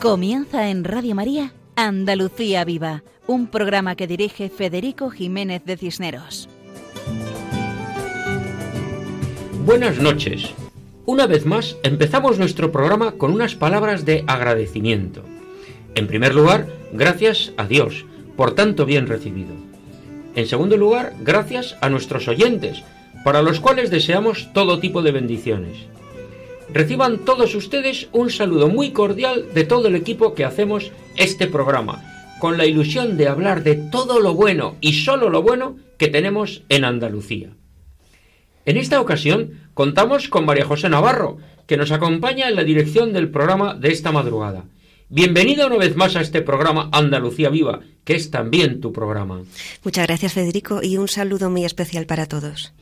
Comienza en Radio María Andalucía Viva, un programa que dirige Federico Jiménez de Cisneros. Buenas noches. Una vez más empezamos nuestro programa con unas palabras de agradecimiento. En primer lugar, gracias a Dios por tanto bien recibido. En segundo lugar, gracias a nuestros oyentes, para los cuales deseamos todo tipo de bendiciones. Reciban todos ustedes un saludo muy cordial de todo el equipo que hacemos este programa, con la ilusión de hablar de todo lo bueno y solo lo bueno que tenemos en Andalucía. En esta ocasión contamos con María José Navarro, que nos acompaña en la dirección del programa de esta madrugada. Bienvenida una vez más a este programa Andalucía Viva, que es también tu programa. Muchas gracias Federico y un saludo muy especial para todos.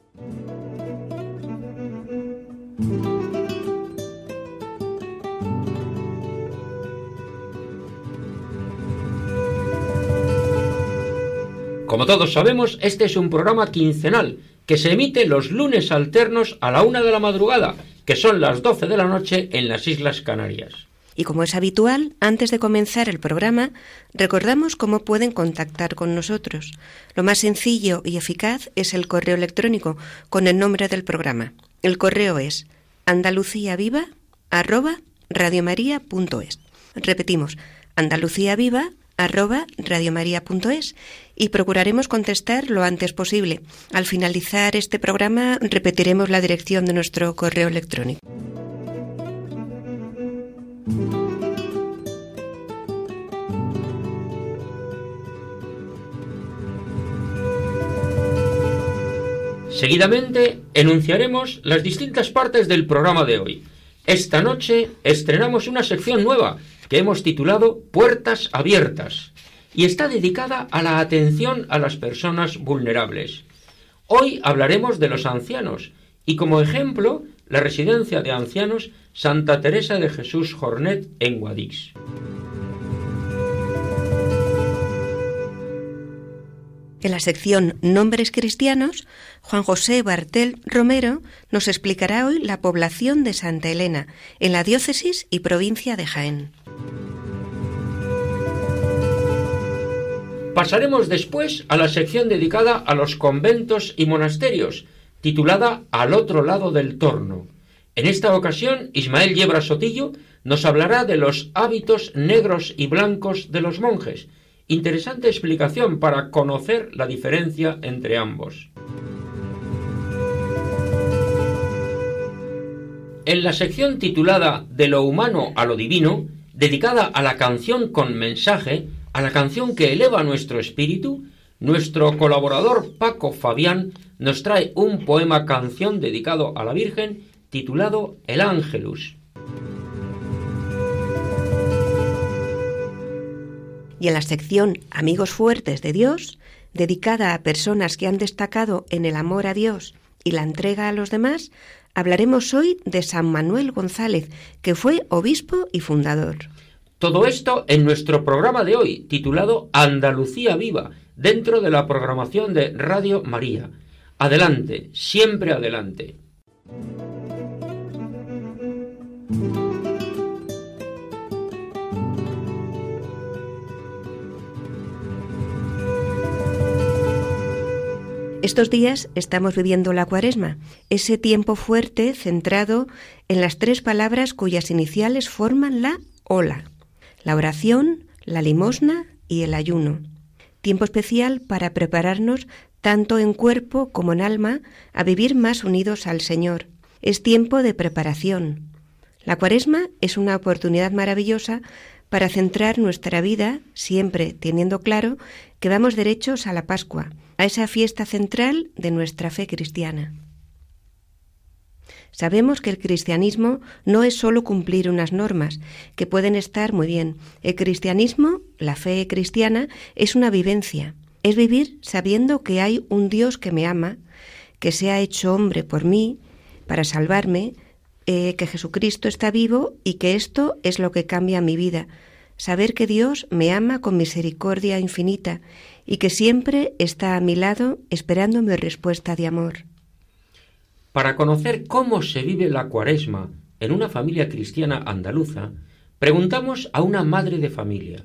Como todos sabemos, este es un programa quincenal que se emite los lunes alternos a la una de la madrugada, que son las doce de la noche en las Islas Canarias. Y como es habitual, antes de comenzar el programa, recordamos cómo pueden contactar con nosotros. Lo más sencillo y eficaz es el correo electrónico con el nombre del programa. El correo es andaluciaviva@radiomaria.es. Repetimos, andaluciaviva arroba radiomaria.es y procuraremos contestar lo antes posible. Al finalizar este programa repetiremos la dirección de nuestro correo electrónico. Seguidamente enunciaremos las distintas partes del programa de hoy. Esta noche estrenamos una sección nueva que hemos titulado Puertas Abiertas y está dedicada a la atención a las personas vulnerables. Hoy hablaremos de los ancianos y como ejemplo la residencia de ancianos Santa Teresa de Jesús Jornet en Guadix. En la sección Nombres Cristianos, Juan José Bartel Romero nos explicará hoy la población de Santa Elena, en la diócesis y provincia de Jaén. Pasaremos después a la sección dedicada a los conventos y monasterios, titulada Al otro lado del torno. En esta ocasión, Ismael Yebra Sotillo nos hablará de los hábitos negros y blancos de los monjes. Interesante explicación para conocer la diferencia entre ambos. En la sección titulada De lo humano a lo divino, dedicada a la canción con mensaje, a la canción que eleva nuestro espíritu, nuestro colaborador Paco Fabián nos trae un poema canción dedicado a la Virgen titulado El Ángelus. Y en la sección Amigos Fuertes de Dios, dedicada a personas que han destacado en el amor a Dios y la entrega a los demás, hablaremos hoy de San Manuel González, que fue obispo y fundador. Todo esto en nuestro programa de hoy, titulado Andalucía Viva, dentro de la programación de Radio María. Adelante, siempre adelante. Estos días estamos viviendo la cuaresma, ese tiempo fuerte centrado en las tres palabras cuyas iniciales forman la ola la oración, la limosna y el ayuno. Tiempo especial para prepararnos tanto en cuerpo como en alma a vivir más unidos al Señor. Es tiempo de preparación. La cuaresma es una oportunidad maravillosa para centrar nuestra vida, siempre teniendo claro que vamos derechos a la Pascua, a esa fiesta central de nuestra fe cristiana. Sabemos que el cristianismo no es solo cumplir unas normas, que pueden estar muy bien. El cristianismo, la fe cristiana, es una vivencia. Es vivir sabiendo que hay un Dios que me ama, que se ha hecho hombre por mí, para salvarme, eh, que Jesucristo está vivo y que esto es lo que cambia mi vida. Saber que Dios me ama con misericordia infinita y que siempre está a mi lado esperando mi respuesta de amor. Para conocer cómo se vive la cuaresma en una familia cristiana andaluza, Preguntamos a una madre de familia.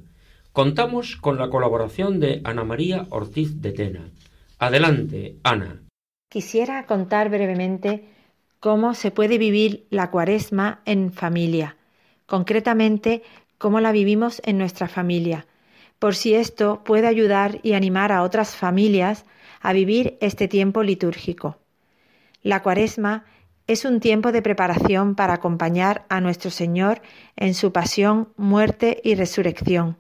Contamos con la colaboración de Ana María Ortiz de Tena. Adelante, Ana. Quisiera contar brevemente cómo se puede vivir la cuaresma en familia, concretamente cómo la vivimos en nuestra familia, por si esto puede ayudar y animar a otras familias a vivir este tiempo litúrgico. La cuaresma es un tiempo de preparación para acompañar a nuestro Señor en su pasión, muerte y resurrección.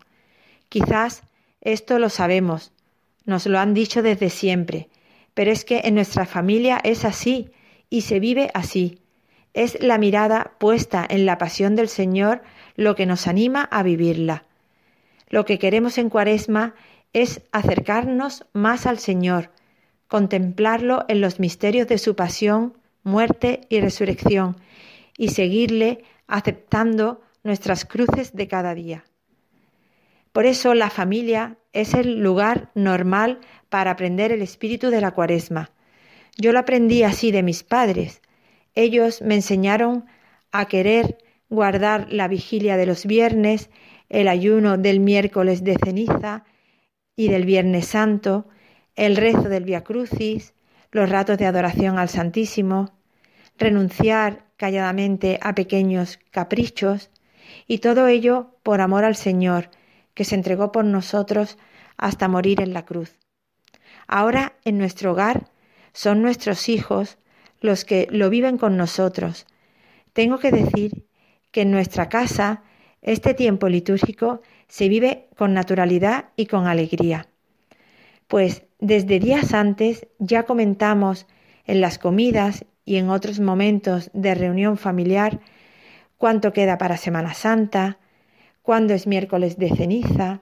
Quizás esto lo sabemos, nos lo han dicho desde siempre, pero es que en nuestra familia es así y se vive así. Es la mirada puesta en la pasión del Señor lo que nos anima a vivirla. Lo que queremos en Cuaresma es acercarnos más al Señor, contemplarlo en los misterios de su pasión, muerte y resurrección, y seguirle aceptando nuestras cruces de cada día. Por eso la familia es el lugar normal para aprender el espíritu de la cuaresma. Yo lo aprendí así de mis padres. Ellos me enseñaron a querer guardar la vigilia de los viernes, el ayuno del miércoles de ceniza y del viernes santo, el rezo del Via Crucis, los ratos de adoración al Santísimo, renunciar calladamente a pequeños caprichos, y todo ello por amor al Señor, que se entregó por nosotros hasta morir en la cruz. Ahora en nuestro hogar son nuestros hijos los que lo viven con nosotros. Tengo que decir que en nuestra casa este tiempo litúrgico se vive con naturalidad y con alegría. Pues desde días antes ya comentamos en las comidas y en otros momentos de reunión familiar cuánto queda para Semana Santa, cuándo es miércoles de ceniza,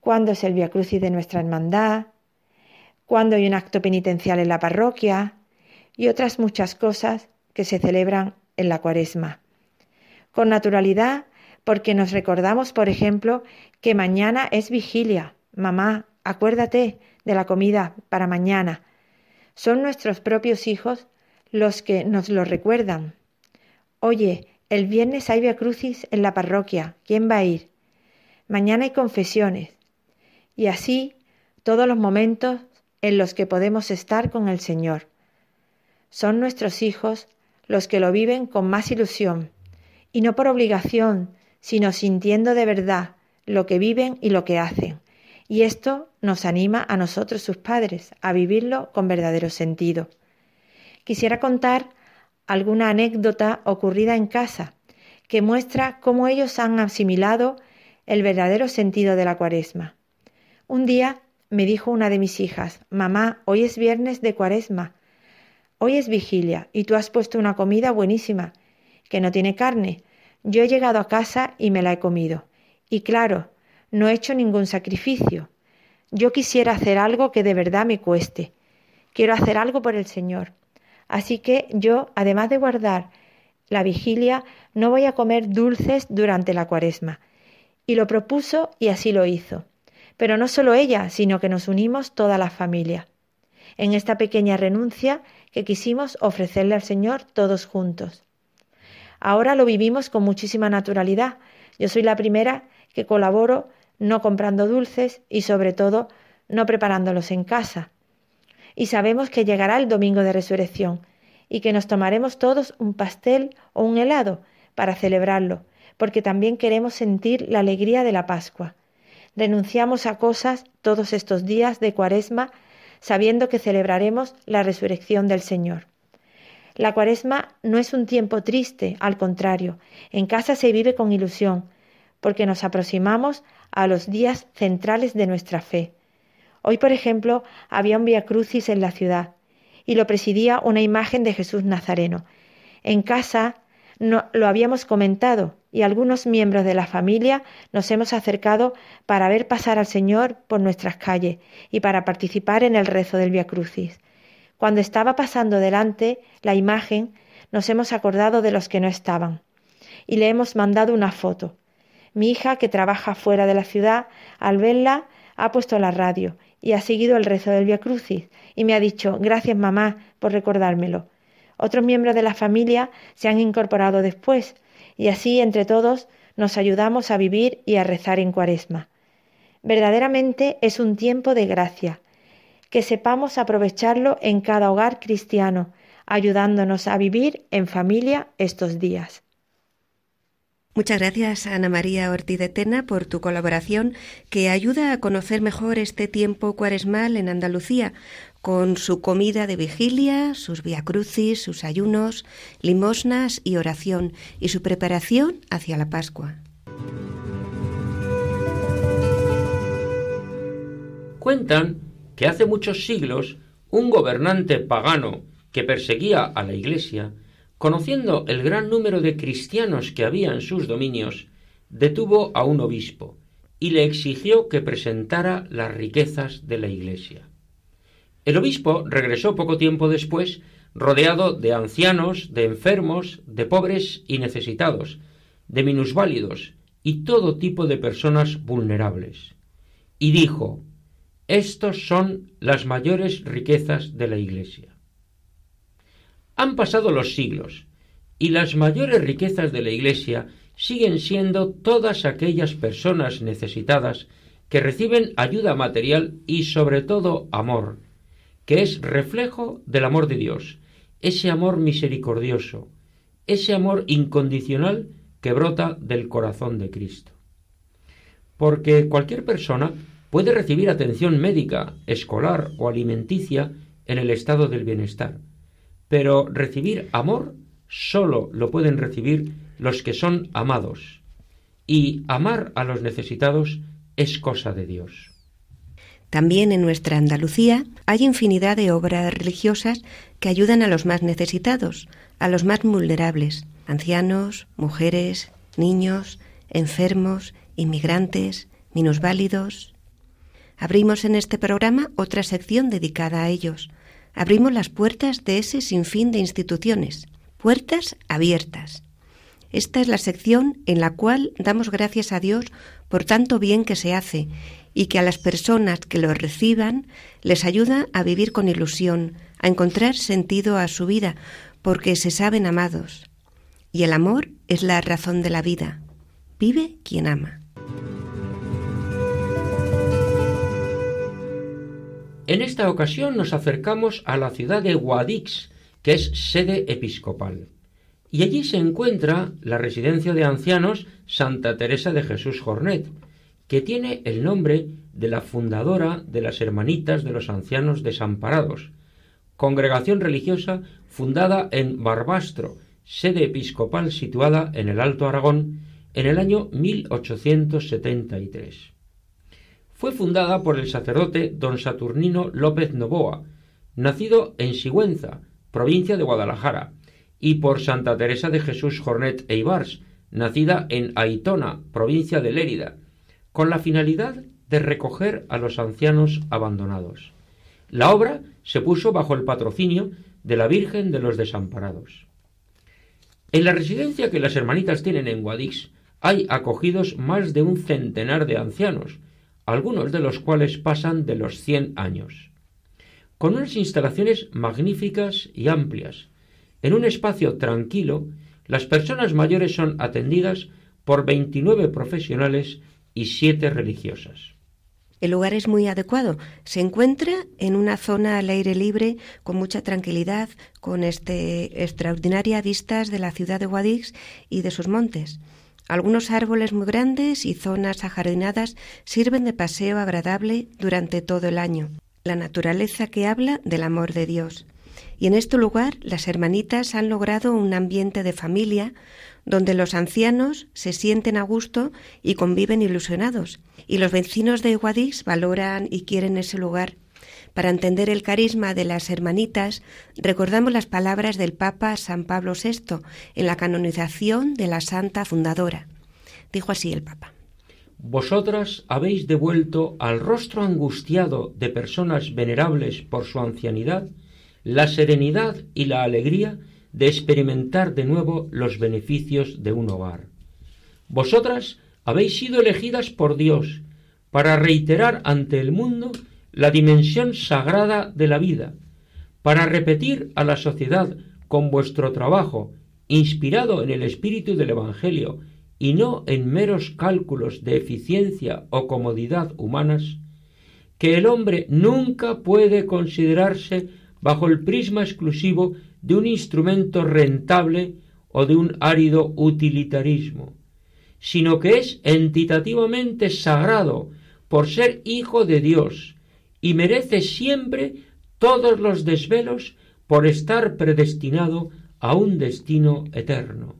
cuándo es el Via Crucis de nuestra hermandad, cuándo hay un acto penitencial en la parroquia y otras muchas cosas que se celebran en la cuaresma. Con naturalidad, porque nos recordamos, por ejemplo, que mañana es vigilia. Mamá, acuérdate de la comida para mañana. Son nuestros propios hijos los que nos lo recuerdan. Oye, el viernes hay Via Crucis en la parroquia. ¿Quién va a ir? Mañana hay confesiones. Y así todos los momentos en los que podemos estar con el Señor. Son nuestros hijos los que lo viven con más ilusión, y no por obligación, sino sintiendo de verdad lo que viven y lo que hacen. Y esto nos anima a nosotros, sus padres, a vivirlo con verdadero sentido. Quisiera contar alguna anécdota ocurrida en casa que muestra cómo ellos han asimilado el verdadero sentido de la cuaresma. Un día me dijo una de mis hijas, mamá, hoy es viernes de cuaresma, hoy es vigilia y tú has puesto una comida buenísima, que no tiene carne. Yo he llegado a casa y me la he comido. Y claro, no he hecho ningún sacrificio. Yo quisiera hacer algo que de verdad me cueste. Quiero hacer algo por el Señor. Así que yo, además de guardar la vigilia, no voy a comer dulces durante la cuaresma. Y lo propuso y así lo hizo. Pero no solo ella, sino que nos unimos toda la familia. En esta pequeña renuncia que quisimos ofrecerle al Señor todos juntos. Ahora lo vivimos con muchísima naturalidad. Yo soy la primera que colaboro no comprando dulces y sobre todo no preparándolos en casa y sabemos que llegará el domingo de resurrección y que nos tomaremos todos un pastel o un helado para celebrarlo, porque también queremos sentir la alegría de la Pascua. Renunciamos a cosas todos estos días de Cuaresma sabiendo que celebraremos la resurrección del Señor. La Cuaresma no es un tiempo triste, al contrario, en casa se vive con ilusión, porque nos aproximamos a los días centrales de nuestra fe. Hoy, por ejemplo, había un Via Crucis en la ciudad y lo presidía una imagen de Jesús Nazareno. En casa lo habíamos comentado y algunos miembros de la familia nos hemos acercado para ver pasar al Señor por nuestras calles y para participar en el rezo del Via Crucis. Cuando estaba pasando delante la imagen, nos hemos acordado de los que no estaban y le hemos mandado una foto. Mi hija, que trabaja fuera de la ciudad, al verla, ha puesto la radio y ha seguido el rezo del Via Crucis y me ha dicho gracias mamá por recordármelo. Otros miembros de la familia se han incorporado después y así entre todos nos ayudamos a vivir y a rezar en cuaresma. Verdaderamente es un tiempo de gracia, que sepamos aprovecharlo en cada hogar cristiano, ayudándonos a vivir en familia estos días. Muchas gracias, Ana María Ortiz de Tena, por tu colaboración que ayuda a conocer mejor este tiempo cuaresmal en Andalucía, con su comida de vigilia, sus viacrucis, sus ayunos, limosnas y oración, y su preparación hacia la Pascua. Cuentan que hace muchos siglos un gobernante pagano que perseguía a la Iglesia, conociendo el gran número de cristianos que había en sus dominios, detuvo a un obispo y le exigió que presentara las riquezas de la Iglesia. El obispo regresó poco tiempo después, rodeado de ancianos, de enfermos, de pobres y necesitados, de minusválidos y todo tipo de personas vulnerables. Y dijo, estos son las mayores riquezas de la Iglesia. Han pasado los siglos, y las mayores riquezas de la Iglesia siguen siendo todas aquellas personas necesitadas que reciben ayuda material y sobre todo amor, que es reflejo del amor de Dios, ese amor misericordioso, ese amor incondicional que brota del corazón de Cristo. Porque cualquier persona puede recibir atención médica, escolar o alimenticia en el estado del bienestar, pero recibir amor solo lo pueden recibir los que son amados, y amar a los necesitados es cosa de Dios. También en nuestra Andalucía hay infinidad de obras religiosas que ayudan a los más necesitados, a los más vulnerables, ancianos, mujeres, niños, enfermos, inmigrantes, minusválidos. Abrimos en este programa otra sección dedicada a ellos. Abrimos las puertas de ese sinfín de instituciones, puertas abiertas. Esta es la sección en la cual damos gracias a Dios por tanto bien que se hace y que a las personas que lo reciban les ayuda a vivir con ilusión, a encontrar sentido a su vida, porque se saben amados. Y el amor es la razón de la vida. Vive quien ama. En esta ocasión nos acercamos a la ciudad de Guadix, que es sede episcopal. Y allí se encuentra la residencia de ancianos Santa Teresa de Jesús Jornet, que tiene el nombre de la fundadora de las Hermanitas de los Ancianos Desamparados, congregación religiosa fundada en Barbastro, sede episcopal situada en el Alto Aragón, en el año 1873. Fue fundada por el sacerdote don Saturnino López Novoa, nacido en Sigüenza, provincia de Guadalajara, y por Santa Teresa de Jesús Jornet Eibars, nacida en Aitona, provincia de Lérida, con la finalidad de recoger a los ancianos abandonados. La obra se puso bajo el patrocinio de la Virgen de los Desamparados. En la residencia que las hermanitas tienen en Guadix hay acogidos más de un centenar de ancianos, algunos de los cuales pasan de los cien años. Con unas instalaciones magníficas y amplias, en un espacio tranquilo, las personas mayores son atendidas por 29 profesionales y siete religiosas. El lugar es muy adecuado. Se encuentra en una zona al aire libre, con mucha tranquilidad, con este extraordinarias vistas de la ciudad de Guadix y de sus montes. Algunos árboles muy grandes y zonas ajardinadas sirven de paseo agradable durante todo el año. La naturaleza que habla del amor de Dios. Y en este lugar las hermanitas han logrado un ambiente de familia donde los ancianos se sienten a gusto y conviven ilusionados, y los vecinos de Guadix valoran y quieren ese lugar. Para entender el carisma de las hermanitas, recordamos las palabras del Papa San Pablo VI en la canonización de la Santa Fundadora. Dijo así el Papa. Vosotras habéis devuelto al rostro angustiado de personas venerables por su ancianidad la serenidad y la alegría de experimentar de nuevo los beneficios de un hogar. Vosotras habéis sido elegidas por Dios para reiterar ante el mundo la dimensión sagrada de la vida, para repetir a la sociedad con vuestro trabajo, inspirado en el espíritu del Evangelio y no en meros cálculos de eficiencia o comodidad humanas, que el hombre nunca puede considerarse bajo el prisma exclusivo de un instrumento rentable o de un árido utilitarismo, sino que es entitativamente sagrado por ser hijo de Dios y merece siempre todos los desvelos por estar predestinado a un destino eterno.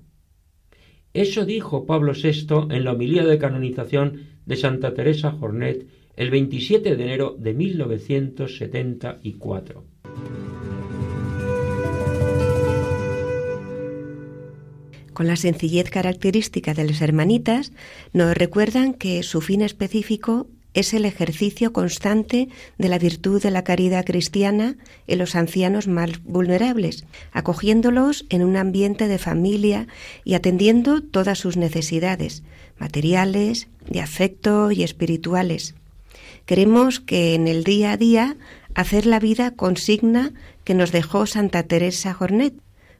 Eso dijo Pablo VI en la homilía de canonización de Santa Teresa Jornet el 27 de enero de 1974. Con la sencillez característica de las hermanitas, nos recuerdan que su fin específico es el ejercicio constante de la virtud de la caridad cristiana en los ancianos más vulnerables, acogiéndolos en un ambiente de familia y atendiendo todas sus necesidades materiales, de afecto y espirituales. Queremos que en el día a día hacer la vida consigna que nos dejó Santa Teresa Jornet,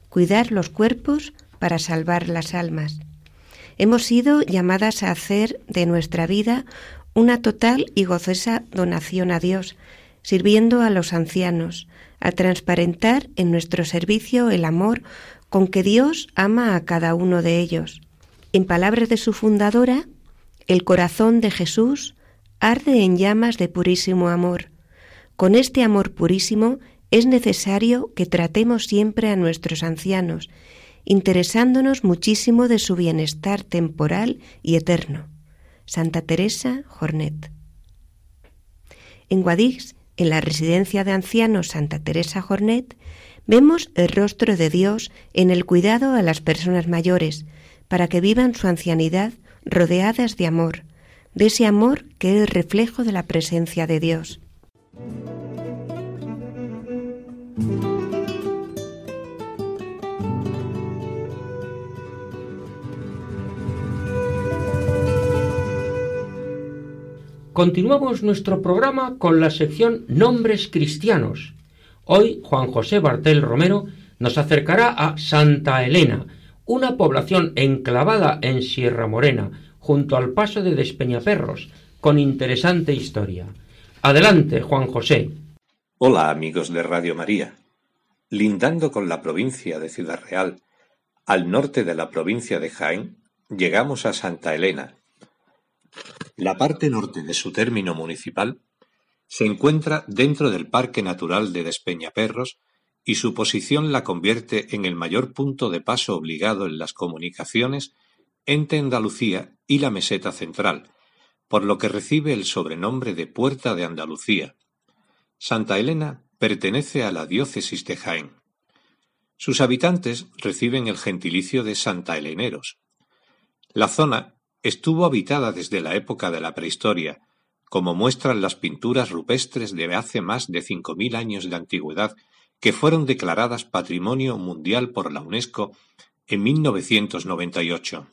cuidar los cuerpos para salvar las almas. Hemos sido llamadas a hacer de nuestra vida una total y gozosa donación a Dios, sirviendo a los ancianos, a transparentar en nuestro servicio el amor con que Dios ama a cada uno de ellos. En palabras de su fundadora, el corazón de Jesús arde en llamas de purísimo amor. Con este amor purísimo es necesario que tratemos siempre a nuestros ancianos, interesándonos muchísimo de su bienestar temporal y eterno. Santa Teresa Jornet. En Guadix, en la residencia de ancianos Santa Teresa Jornet, vemos el rostro de Dios en el cuidado a las personas mayores, para que vivan su ancianidad rodeadas de amor, de ese amor que es reflejo de la presencia de Dios. Continuamos nuestro programa con la sección Nombres Cristianos. Hoy Juan José Bartel Romero nos acercará a Santa Elena, una población enclavada en Sierra Morena, junto al paso de Despeñaperros, con interesante historia. Adelante, Juan José. Hola, amigos de Radio María. Lindando con la provincia de Ciudad Real, al norte de la provincia de Jaén, llegamos a Santa Elena, la parte norte de su término municipal se encuentra dentro del Parque Natural de Despeñaperros y su posición la convierte en el mayor punto de paso obligado en las comunicaciones entre Andalucía y la meseta central, por lo que recibe el sobrenombre de Puerta de Andalucía. Santa Elena pertenece a la diócesis de Jaén. Sus habitantes reciben el gentilicio de Santa Eleneros. La zona Estuvo habitada desde la época de la prehistoria, como muestran las pinturas rupestres de hace más de cinco mil años de antigüedad que fueron declaradas Patrimonio Mundial por la UNESCO en 1998.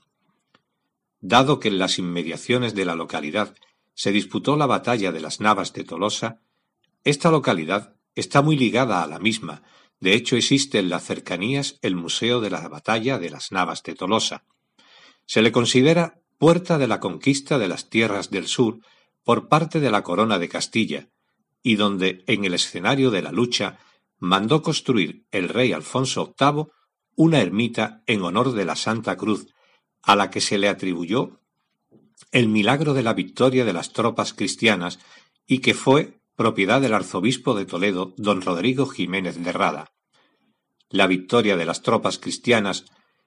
Dado que en las inmediaciones de la localidad se disputó la batalla de las Navas de Tolosa, esta localidad está muy ligada a la misma, de hecho existe en las cercanías el Museo de la Batalla de las Navas de Tolosa. Se le considera puerta de la conquista de las tierras del sur por parte de la corona de Castilla, y donde, en el escenario de la lucha, mandó construir el rey Alfonso VIII una ermita en honor de la Santa Cruz, a la que se le atribuyó el milagro de la victoria de las tropas cristianas y que fue propiedad del arzobispo de Toledo, don Rodrigo Jiménez de Rada. La victoria de las tropas cristianas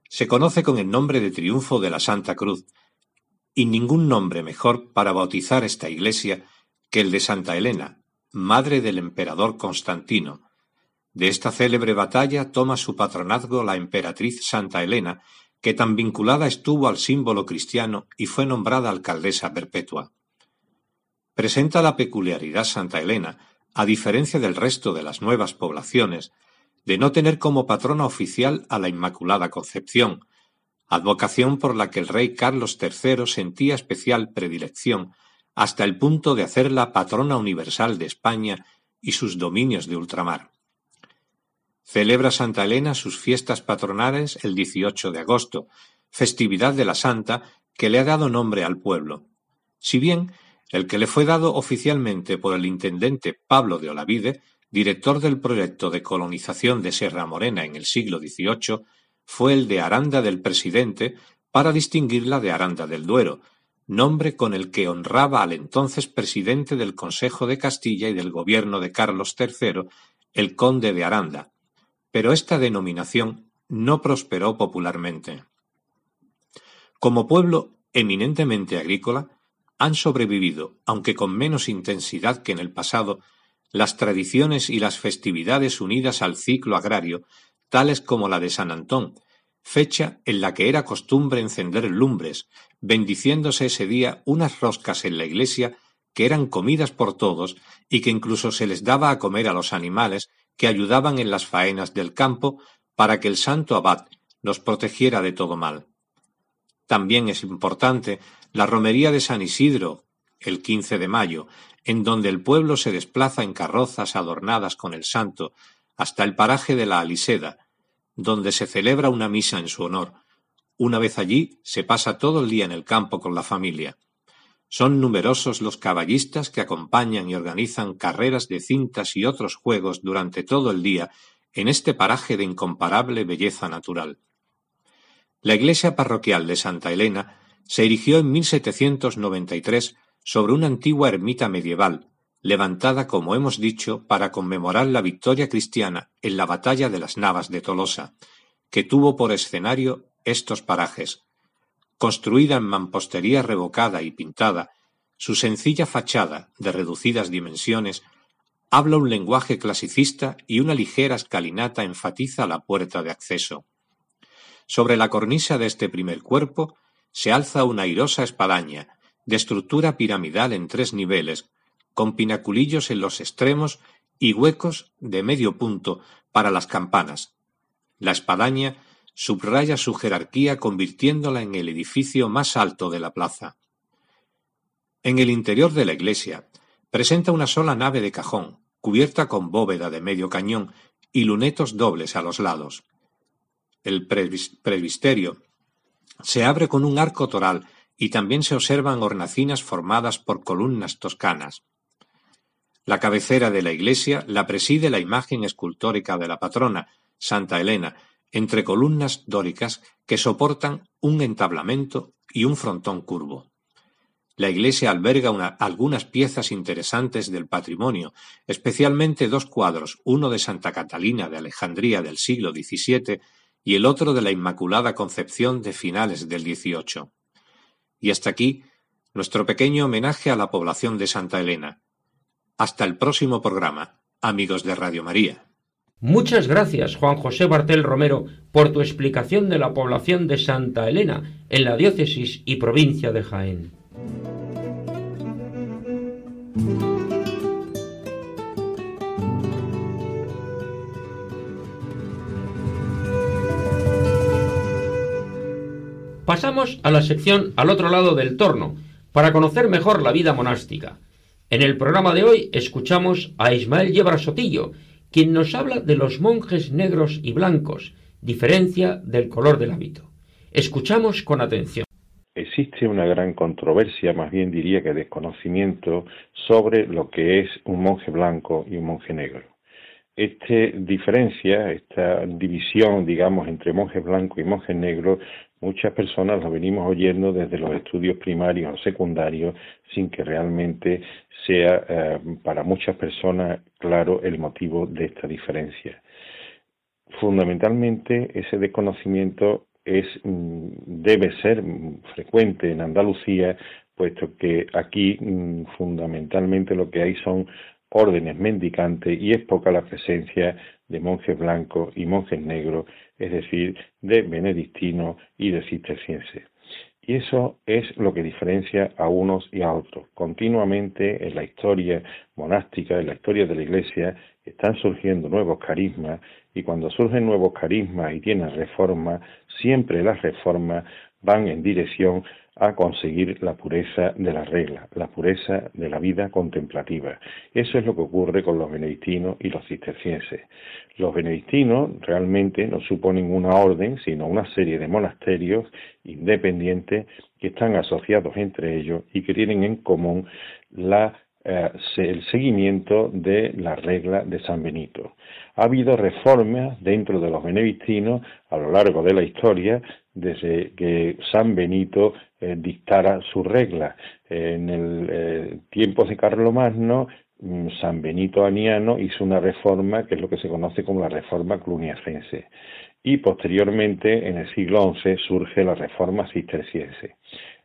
se conoce con el nombre de Triunfo de la Santa Cruz, y ningún nombre mejor para bautizar esta iglesia que el de Santa Elena, madre del emperador Constantino. De esta célebre batalla toma su patronazgo la emperatriz Santa Elena, que tan vinculada estuvo al símbolo cristiano y fue nombrada alcaldesa perpetua. Presenta la peculiaridad Santa Elena, a diferencia del resto de las nuevas poblaciones, de no tener como patrona oficial a la Inmaculada Concepción, advocación por la que el rey Carlos III sentía especial predilección hasta el punto de hacerla patrona universal de España y sus dominios de ultramar. Celebra Santa Elena sus fiestas patronales el 18 de agosto, festividad de la Santa que le ha dado nombre al pueblo. Si bien el que le fue dado oficialmente por el intendente Pablo de Olavide, director del proyecto de colonización de Sierra Morena en el siglo XVIII, fue el de Aranda del Presidente para distinguirla de Aranda del Duero, nombre con el que honraba al entonces presidente del Consejo de Castilla y del gobierno de Carlos III, el conde de Aranda, pero esta denominación no prosperó popularmente. Como pueblo eminentemente agrícola, han sobrevivido, aunque con menos intensidad que en el pasado, las tradiciones y las festividades unidas al ciclo agrario, tales como la de San Antón, fecha en la que era costumbre encender lumbres, bendiciéndose ese día unas roscas en la iglesia que eran comidas por todos y que incluso se les daba a comer a los animales que ayudaban en las faenas del campo para que el santo abad nos protegiera de todo mal. También es importante la romería de San Isidro, el 15 de mayo, en donde el pueblo se desplaza en carrozas adornadas con el santo hasta el paraje de la Aliseda, donde se celebra una misa en su honor. Una vez allí se pasa todo el día en el campo con la familia. Son numerosos los caballistas que acompañan y organizan carreras de cintas y otros juegos durante todo el día en este paraje de incomparable belleza natural. La iglesia parroquial de Santa Elena se erigió en 1793 sobre una antigua ermita medieval, levantada, como hemos dicho, para conmemorar la victoria cristiana en la batalla de las Navas de Tolosa, que tuvo por escenario estos parajes. Construida en mampostería revocada y pintada, su sencilla fachada, de reducidas dimensiones, habla un lenguaje clasicista y una ligera escalinata enfatiza la puerta de acceso. Sobre la cornisa de este primer cuerpo se alza una airosa espadaña, de estructura piramidal en tres niveles, con pinaculillos en los extremos y huecos de medio punto para las campanas. La espadaña subraya su jerarquía convirtiéndola en el edificio más alto de la plaza. En el interior de la iglesia presenta una sola nave de cajón, cubierta con bóveda de medio cañón y lunetos dobles a los lados. El presbiterio se abre con un arco toral y también se observan hornacinas formadas por columnas toscanas. La cabecera de la iglesia la preside la imagen escultórica de la patrona, Santa Elena, entre columnas dóricas que soportan un entablamento y un frontón curvo. La iglesia alberga algunas piezas interesantes del patrimonio, especialmente dos cuadros, uno de Santa Catalina de Alejandría del siglo XVII y el otro de la Inmaculada Concepción de finales del XVIII. Y hasta aquí nuestro pequeño homenaje a la población de Santa Elena. Hasta el próximo programa, amigos de Radio María. Muchas gracias, Juan José Bartel Romero, por tu explicación de la población de Santa Elena en la diócesis y provincia de Jaén. Pasamos a la sección al otro lado del torno, para conocer mejor la vida monástica. En el programa de hoy escuchamos a Ismael Yebra Sotillo, quien nos habla de los monjes negros y blancos, diferencia del color del hábito. Escuchamos con atención. Existe una gran controversia, más bien diría que desconocimiento, sobre lo que es un monje blanco y un monje negro. Esta diferencia, esta división, digamos, entre monjes blancos y monjes negros, muchas personas lo venimos oyendo desde los estudios primarios o secundarios sin que realmente sea eh, para muchas personas claro el motivo de esta diferencia. Fundamentalmente ese desconocimiento es, mm, debe ser frecuente en Andalucía, puesto que aquí mm, fundamentalmente lo que hay son órdenes mendicantes y es poca la presencia de monjes blancos y monjes negros, es decir, de benedictinos y de cistercienses. Y eso es lo que diferencia a unos y a otros. Continuamente en la historia monástica, en la historia de la Iglesia, están surgiendo nuevos carismas y cuando surgen nuevos carismas y tienen reformas, siempre las reformas van en dirección a conseguir la pureza de la regla, la pureza de la vida contemplativa. Eso es lo que ocurre con los benedictinos y los cistercienses. Los benedictinos realmente no suponen una orden, sino una serie de monasterios independientes que están asociados entre ellos y que tienen en común la eh, el seguimiento de la regla de San Benito. Ha habido reformas dentro de los benedictinos a lo largo de la historia desde que San Benito eh, dictara su regla. En el eh, tiempo de Carlomagno, mm, San Benito Aniano hizo una reforma que es lo que se conoce como la reforma cluniacense. Y posteriormente, en el siglo XI, surge la reforma cisterciense.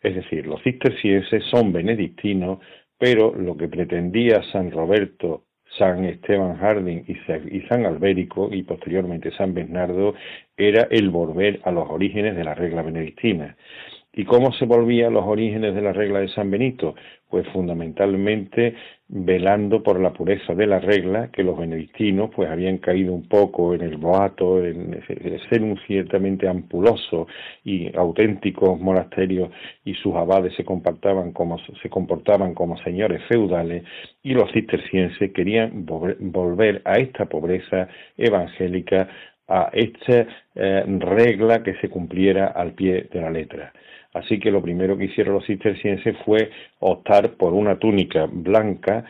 Es decir, los cistercienses son benedictinos pero lo que pretendía San Roberto, San Esteban Harding y San Albérico y posteriormente San Bernardo era el volver a los orígenes de la regla benedictina. ¿Y cómo se volvía a los orígenes de la regla de San Benito? Pues fundamentalmente velando por la pureza de la regla, que los benedictinos pues habían caído un poco en el boato, en ser un ciertamente ampuloso y auténticos monasterios y sus abades se comportaban como, se comportaban como señores feudales y los cistercienses querían volver a esta pobreza evangélica, a esta eh, regla que se cumpliera al pie de la letra. Así que lo primero que hicieron los cistercienses fue optar por una túnica blanca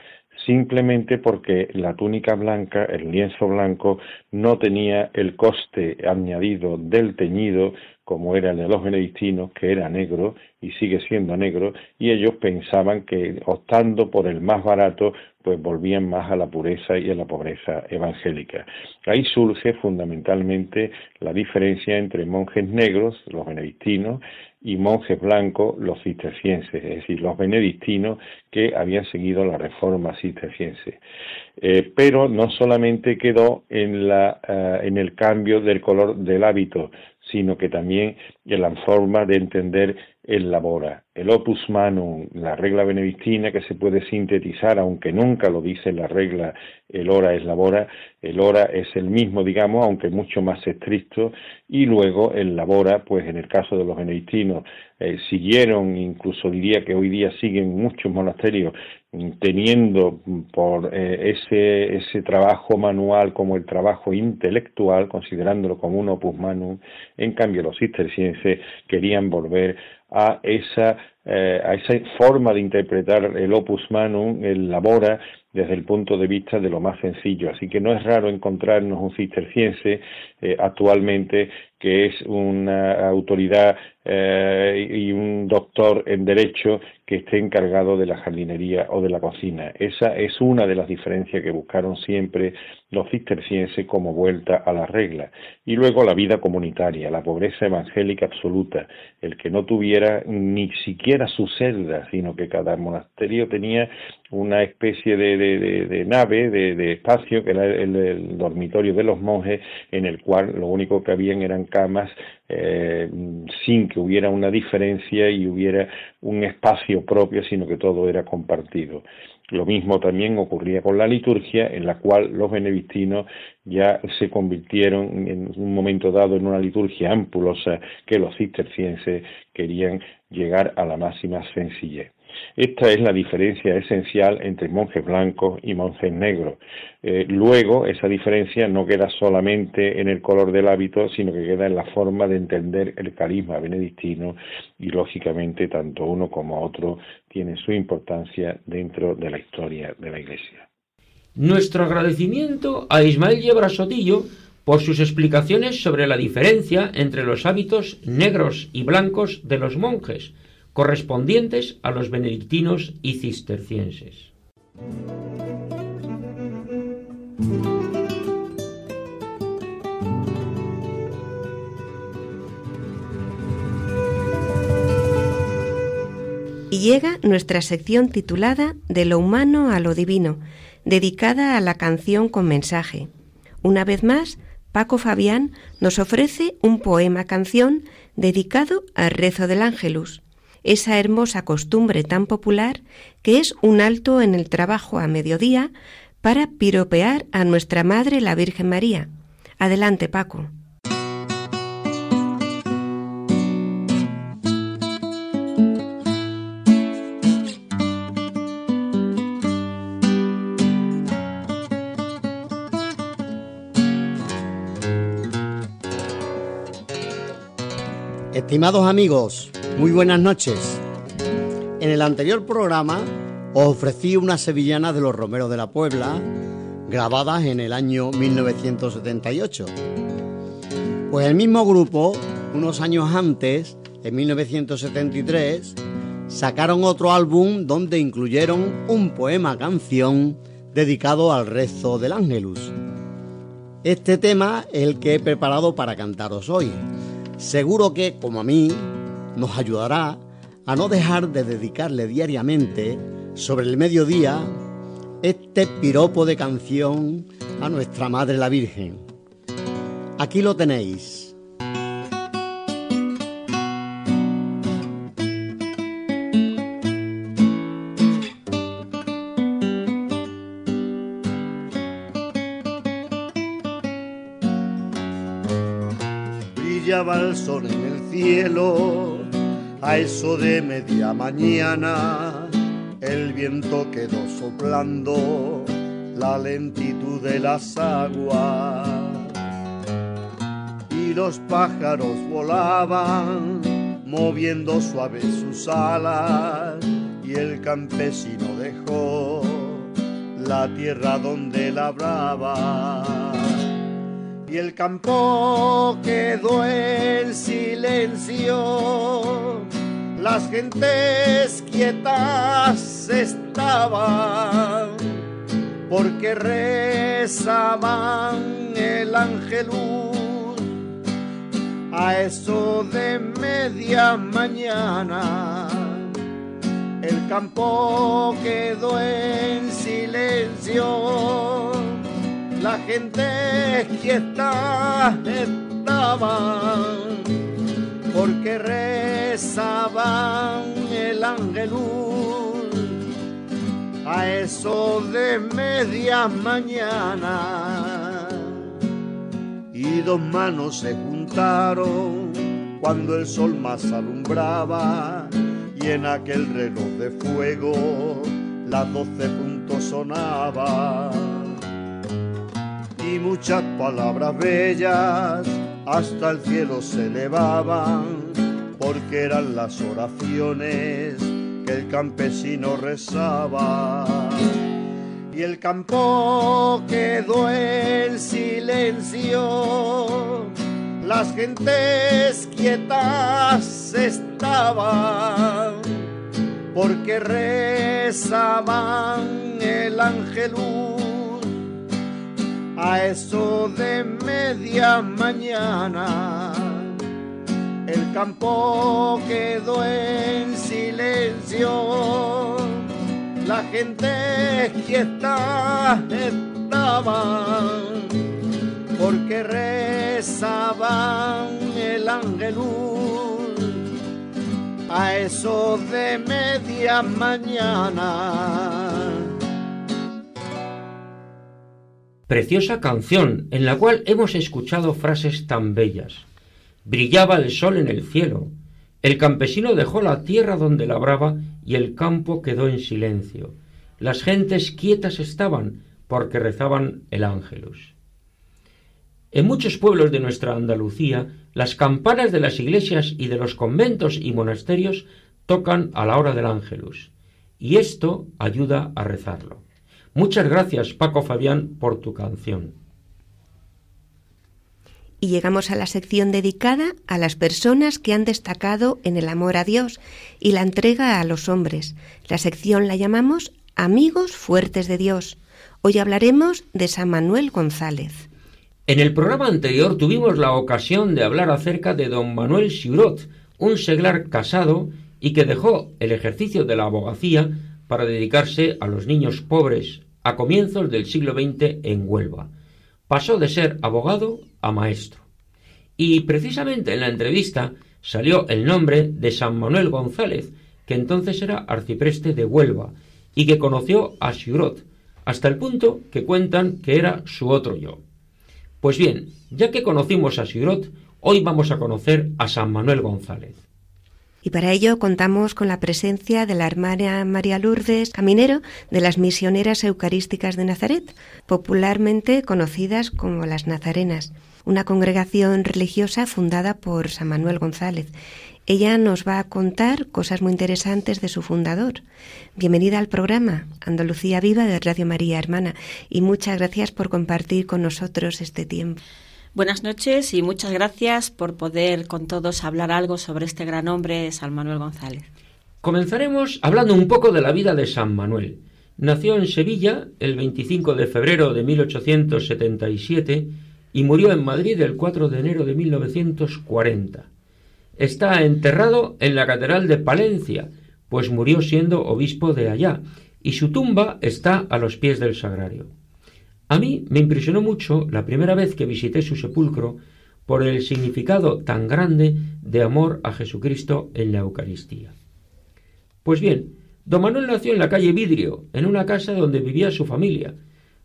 simplemente porque la túnica blanca, el lienzo blanco, no tenía el coste añadido del teñido como era el de los benedictinos, que era negro y sigue siendo negro, y ellos pensaban que optando por el más barato, pues volvían más a la pureza y a la pobreza evangélica. Ahí surge fundamentalmente la diferencia entre monjes negros, los benedictinos, y monjes blancos, los cistercienses, es decir, los benedictinos que habían seguido la reforma cisterciense. Eh, pero no solamente quedó en, la, eh, en el cambio del color del hábito, sino que también en la forma de entender el labora. El opus manum, la regla benedictina que se puede sintetizar, aunque nunca lo dice la regla, el hora es labora, el hora es el mismo, digamos, aunque mucho más estricto, y luego el labora, pues en el caso de los benedictinos, eh, siguieron, incluso diría que hoy día siguen muchos monasterios teniendo por eh, ese, ese trabajo manual como el trabajo intelectual, considerándolo como un opus manum, en cambio los cistercienses querían volver a esa, eh, a esa forma de interpretar el opus manum, el labora, desde el punto de vista de lo más sencillo. Así que no es raro encontrarnos un cisterciense eh, actualmente que es una autoridad eh, y un doctor en derecho que esté encargado de la jardinería o de la cocina. Esa es una de las diferencias que buscaron siempre los cistercienses como vuelta a la regla. Y luego la vida comunitaria, la pobreza evangélica absoluta, el que no tuviera ni siquiera su celda, sino que cada monasterio tenía una especie de, nave, de, espacio, que era el, dormitorio de los monjes, en el cual lo único que habían eran camas eh, sin que hubiera una diferencia y hubiera un espacio propio, sino que todo era compartido. Lo mismo también ocurría con la liturgia, en la cual los benedictinos ya se convirtieron en un momento dado en una liturgia ampulosa que los cistercienses querían llegar a la máxima sencillez. Esta es la diferencia esencial entre monjes blancos y monjes negros. Eh, luego, esa diferencia no queda solamente en el color del hábito, sino que queda en la forma de entender el carisma benedictino y, lógicamente, tanto uno como otro tienen su importancia dentro de la historia de la Iglesia. Nuestro agradecimiento a Ismael Yebra Sotillo por sus explicaciones sobre la diferencia entre los hábitos negros y blancos de los monjes, correspondientes a los benedictinos y cistercienses. Y llega nuestra sección titulada De lo humano a lo divino, dedicada a la canción con mensaje. Una vez más, Paco Fabián nos ofrece un poema canción dedicado al rezo del ángelus esa hermosa costumbre tan popular que es un alto en el trabajo a mediodía para piropear a nuestra Madre la Virgen María. Adelante, Paco. Estimados amigos, muy buenas noches. En el anterior programa os ofrecí una sevillana de los Romeros de la Puebla, grabadas en el año 1978. Pues el mismo grupo, unos años antes, en 1973, sacaron otro álbum donde incluyeron un poema canción dedicado al rezo del Ángelus. Este tema es el que he preparado para cantaros hoy. Seguro que, como a mí, nos ayudará a no dejar de dedicarle diariamente, sobre el mediodía, este piropo de canción a nuestra Madre la Virgen. Aquí lo tenéis. sol en el cielo, a eso de media mañana, el viento quedó soplando la lentitud de las aguas y los pájaros volaban moviendo suave sus alas y el campesino dejó la tierra donde labraba y el campo quedó en silencio. Las gentes quietas estaban porque rezaban el ángelus a eso de media mañana. El campo quedó en silencio la gente quieta estaba porque rezaban el ángelus a eso de media mañana y dos manos se juntaron cuando el sol más alumbraba y en aquel reloj de fuego las doce puntos sonaban. Y muchas palabras bellas hasta el cielo se elevaban, porque eran las oraciones que el campesino rezaba. Y el campo quedó en silencio, las gentes quietas estaban, porque rezaban el ángelus a eso de media mañana. El campo quedó en silencio, la gente quieta estaba porque rezaban el ángelus a eso de media mañana Preciosa canción en la cual hemos escuchado frases tan bellas. Brillaba el sol en el cielo, el campesino dejó la tierra donde labraba y el campo quedó en silencio. Las gentes quietas estaban porque rezaban el ángelus. En muchos pueblos de nuestra Andalucía, las campanas de las iglesias y de los conventos y monasterios tocan a la hora del ángelus, y esto ayuda a rezarlo. Muchas gracias, Paco Fabián, por tu canción. Y llegamos a la sección dedicada a las personas que han destacado en el amor a Dios y la entrega a los hombres. La sección la llamamos Amigos Fuertes de Dios. Hoy hablaremos de San Manuel González. En el programa anterior tuvimos la ocasión de hablar acerca de don Manuel Siurot, un seglar casado y que dejó el ejercicio de la abogacía para dedicarse a los niños pobres, a comienzos del siglo XX en Huelva. Pasó de ser abogado a maestro. Y precisamente en la entrevista salió el nombre de San Manuel González, que entonces era arcipreste de Huelva y que conoció a Siurot, hasta el punto que cuentan que era su otro yo. Pues bien, ya que conocimos a Siurot, hoy vamos a conocer a San Manuel González. Y para ello contamos con la presencia de la hermana María Lourdes Caminero de las Misioneras Eucarísticas de Nazaret, popularmente conocidas como las Nazarenas. una congregación religiosa fundada por San Manuel González. Ella nos va a contar cosas muy interesantes de su fundador. Bienvenida al programa Andalucía Viva de Radio María Hermana y muchas gracias por compartir con nosotros este tiempo. Buenas noches y muchas gracias por poder con todos hablar algo sobre este gran hombre, San Manuel González. Comenzaremos hablando un poco de la vida de San Manuel. Nació en Sevilla el 25 de febrero de 1877 y murió en Madrid el 4 de enero de 1940. Está enterrado en la Catedral de Palencia, pues murió siendo obispo de allá, y su tumba está a los pies del sagrario. A mí me impresionó mucho la primera vez que visité su sepulcro por el significado tan grande de amor a Jesucristo en la Eucaristía. Pues bien, don Manuel nació en la calle Vidrio, en una casa donde vivía su familia.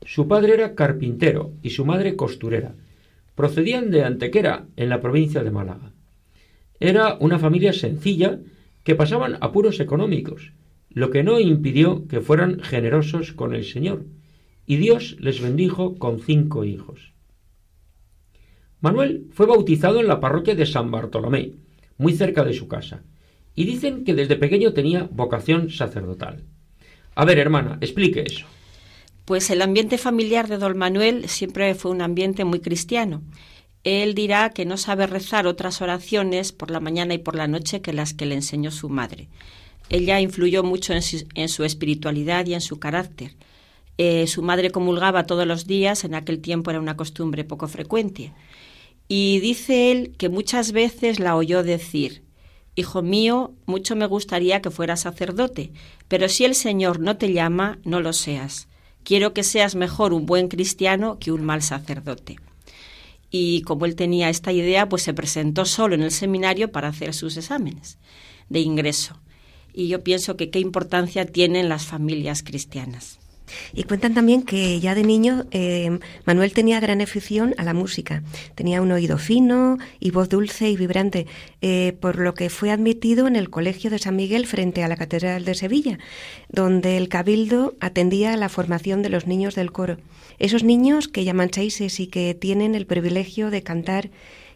Su padre era carpintero y su madre costurera. Procedían de Antequera, en la provincia de Málaga. Era una familia sencilla que pasaban apuros económicos, lo que no impidió que fueran generosos con el Señor y Dios les bendijo con cinco hijos. Manuel fue bautizado en la parroquia de San Bartolomé, muy cerca de su casa, y dicen que desde pequeño tenía vocación sacerdotal. A ver, hermana, explique eso. Pues el ambiente familiar de don Manuel siempre fue un ambiente muy cristiano. Él dirá que no sabe rezar otras oraciones por la mañana y por la noche que las que le enseñó su madre. Ella influyó mucho en su, en su espiritualidad y en su carácter. Eh, su madre comulgaba todos los días, en aquel tiempo era una costumbre poco frecuente. Y dice él que muchas veces la oyó decir, Hijo mío, mucho me gustaría que fueras sacerdote, pero si el Señor no te llama, no lo seas. Quiero que seas mejor un buen cristiano que un mal sacerdote. Y como él tenía esta idea, pues se presentó solo en el seminario para hacer sus exámenes de ingreso. Y yo pienso que qué importancia tienen las familias cristianas. Y cuentan también que ya de niño eh, Manuel tenía gran afición a la música. Tenía un oído fino y voz dulce y vibrante, eh, por lo que fue admitido en el Colegio de San Miguel frente a la Catedral de Sevilla, donde el cabildo atendía a la formación de los niños del coro. Esos niños que llaman chaises y que tienen el privilegio de cantar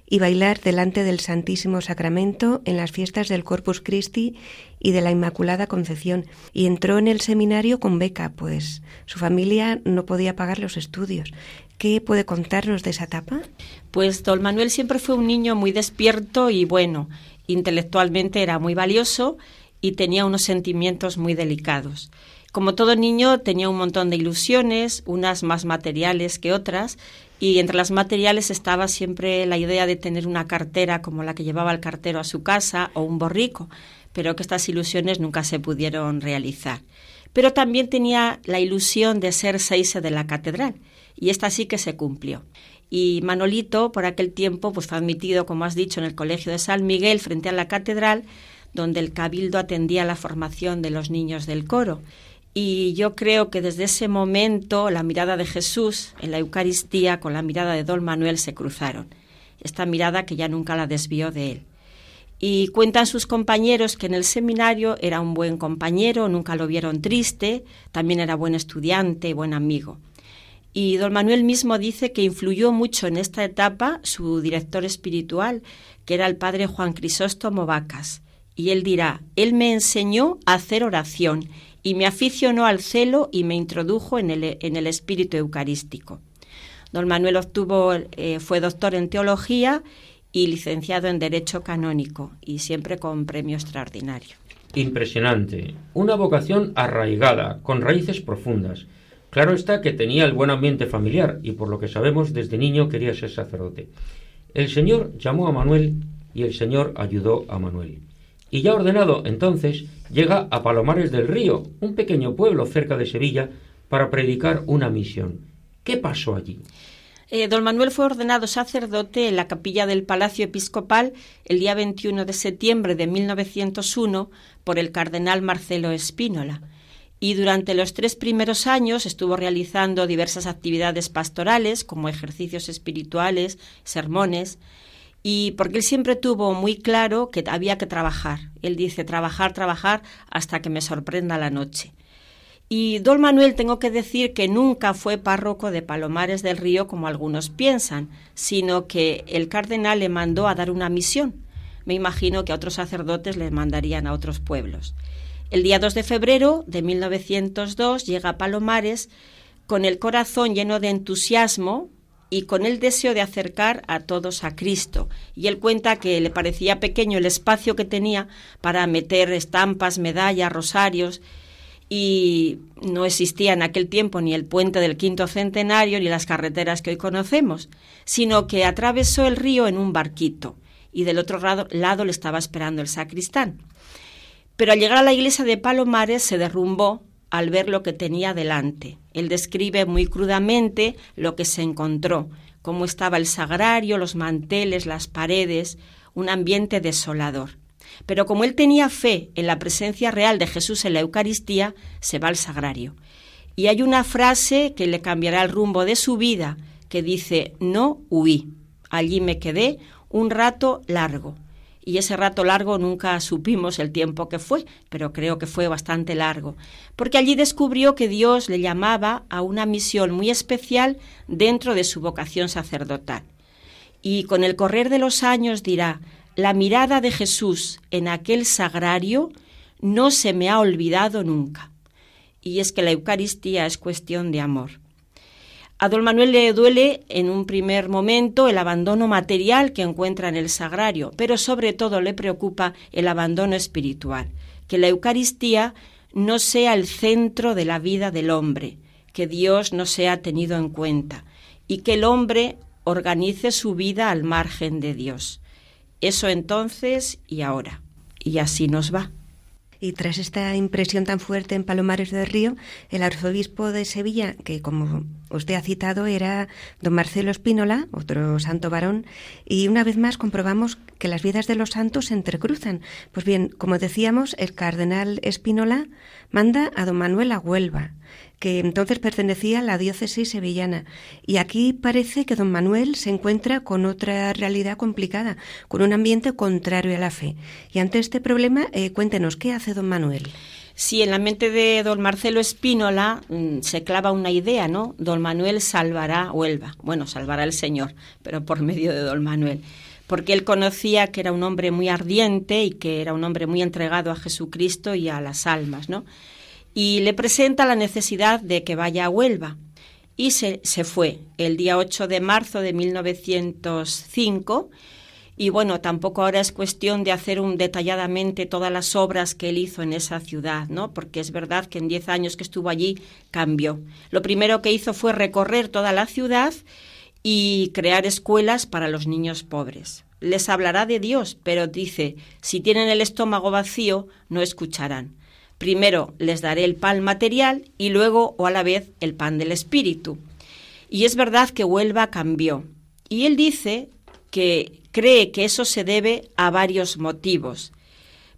y bailar delante del Santísimo Sacramento en las fiestas del Corpus Christi y de la Inmaculada Concepción. Y entró en el seminario con beca, pues su familia no podía pagar los estudios. ¿Qué puede contarnos de esa etapa? Pues don Manuel siempre fue un niño muy despierto y bueno, intelectualmente era muy valioso y tenía unos sentimientos muy delicados. Como todo niño tenía un montón de ilusiones, unas más materiales que otras, y entre las materiales estaba siempre la idea de tener una cartera como la que llevaba el cartero a su casa o un borrico, pero que estas ilusiones nunca se pudieron realizar. Pero también tenía la ilusión de ser seise de la catedral, y esta sí que se cumplió. Y Manolito, por aquel tiempo, pues fue admitido, como has dicho, en el Colegio de San Miguel, frente a la catedral, donde el cabildo atendía la formación de los niños del coro. Y yo creo que desde ese momento la mirada de Jesús en la Eucaristía con la mirada de Don Manuel se cruzaron. Esta mirada que ya nunca la desvió de él. Y cuentan sus compañeros que en el seminario era un buen compañero, nunca lo vieron triste, también era buen estudiante, buen amigo. Y don Manuel mismo dice que influyó mucho en esta etapa su director espiritual, que era el padre Juan Crisóstomo Vacas. Y él dirá, él me enseñó a hacer oración y me aficionó al celo y me introdujo en el, en el espíritu eucarístico. Don Manuel obtuvo, eh, fue doctor en teología y licenciado en Derecho Canónico, y siempre con premio extraordinario. Impresionante. Una vocación arraigada, con raíces profundas. Claro está que tenía el buen ambiente familiar y por lo que sabemos desde niño quería ser sacerdote. El Señor llamó a Manuel y el Señor ayudó a Manuel. Y ya ordenado entonces, llega a Palomares del Río, un pequeño pueblo cerca de Sevilla, para predicar una misión. ¿Qué pasó allí? Eh, don Manuel fue ordenado sacerdote en la capilla del Palacio Episcopal el día 21 de septiembre de 1901 por el cardenal Marcelo Espínola. Y durante los tres primeros años estuvo realizando diversas actividades pastorales como ejercicios espirituales, sermones, y porque él siempre tuvo muy claro que había que trabajar. Él dice trabajar, trabajar hasta que me sorprenda la noche. Y don Manuel tengo que decir que nunca fue párroco de Palomares del Río como algunos piensan, sino que el cardenal le mandó a dar una misión. Me imagino que a otros sacerdotes le mandarían a otros pueblos. El día 2 de febrero de 1902 llega a Palomares con el corazón lleno de entusiasmo y con el deseo de acercar a todos a Cristo. Y él cuenta que le parecía pequeño el espacio que tenía para meter estampas, medallas, rosarios, y no existía en aquel tiempo ni el puente del quinto centenario ni las carreteras que hoy conocemos, sino que atravesó el río en un barquito y del otro lado, lado le estaba esperando el sacristán. Pero al llegar a la iglesia de Palomares se derrumbó al ver lo que tenía delante. Él describe muy crudamente lo que se encontró, cómo estaba el sagrario, los manteles, las paredes, un ambiente desolador. Pero como él tenía fe en la presencia real de Jesús en la Eucaristía, se va al sagrario. Y hay una frase que le cambiará el rumbo de su vida, que dice, no huí, allí me quedé un rato largo y ese rato largo nunca supimos el tiempo que fue, pero creo que fue bastante largo, porque allí descubrió que Dios le llamaba a una misión muy especial dentro de su vocación sacerdotal. Y con el correr de los años dirá, la mirada de Jesús en aquel sagrario no se me ha olvidado nunca. Y es que la Eucaristía es cuestión de amor. A don Manuel le duele en un primer momento el abandono material que encuentra en el sagrario, pero sobre todo le preocupa el abandono espiritual, que la Eucaristía no sea el centro de la vida del hombre, que Dios no sea tenido en cuenta y que el hombre organice su vida al margen de Dios. Eso entonces y ahora. Y así nos va. Y tras esta impresión tan fuerte en Palomares del Río, el arzobispo de Sevilla, que como usted ha citado era don Marcelo Espínola, otro santo varón, y una vez más comprobamos que las vidas de los santos se entrecruzan. Pues bien, como decíamos, el cardenal Espínola manda a don Manuel a Huelva que entonces pertenecía a la diócesis sevillana. Y aquí parece que don Manuel se encuentra con otra realidad complicada, con un ambiente contrario a la fe. Y ante este problema, eh, cuéntenos, ¿qué hace don Manuel? Sí, en la mente de don Marcelo Espínola mm, se clava una idea, ¿no? Don Manuel salvará Huelva. Bueno, salvará el Señor, pero por medio de don Manuel. Porque él conocía que era un hombre muy ardiente y que era un hombre muy entregado a Jesucristo y a las almas, ¿no? y le presenta la necesidad de que vaya a Huelva. Y se, se fue el día 8 de marzo de 1905 y bueno, tampoco ahora es cuestión de hacer un detalladamente todas las obras que él hizo en esa ciudad, ¿no? Porque es verdad que en diez años que estuvo allí cambió. Lo primero que hizo fue recorrer toda la ciudad y crear escuelas para los niños pobres. Les hablará de Dios, pero dice, si tienen el estómago vacío, no escucharán. Primero les daré el pan material y luego o a la vez el pan del espíritu. Y es verdad que Huelva cambió. Y él dice que cree que eso se debe a varios motivos.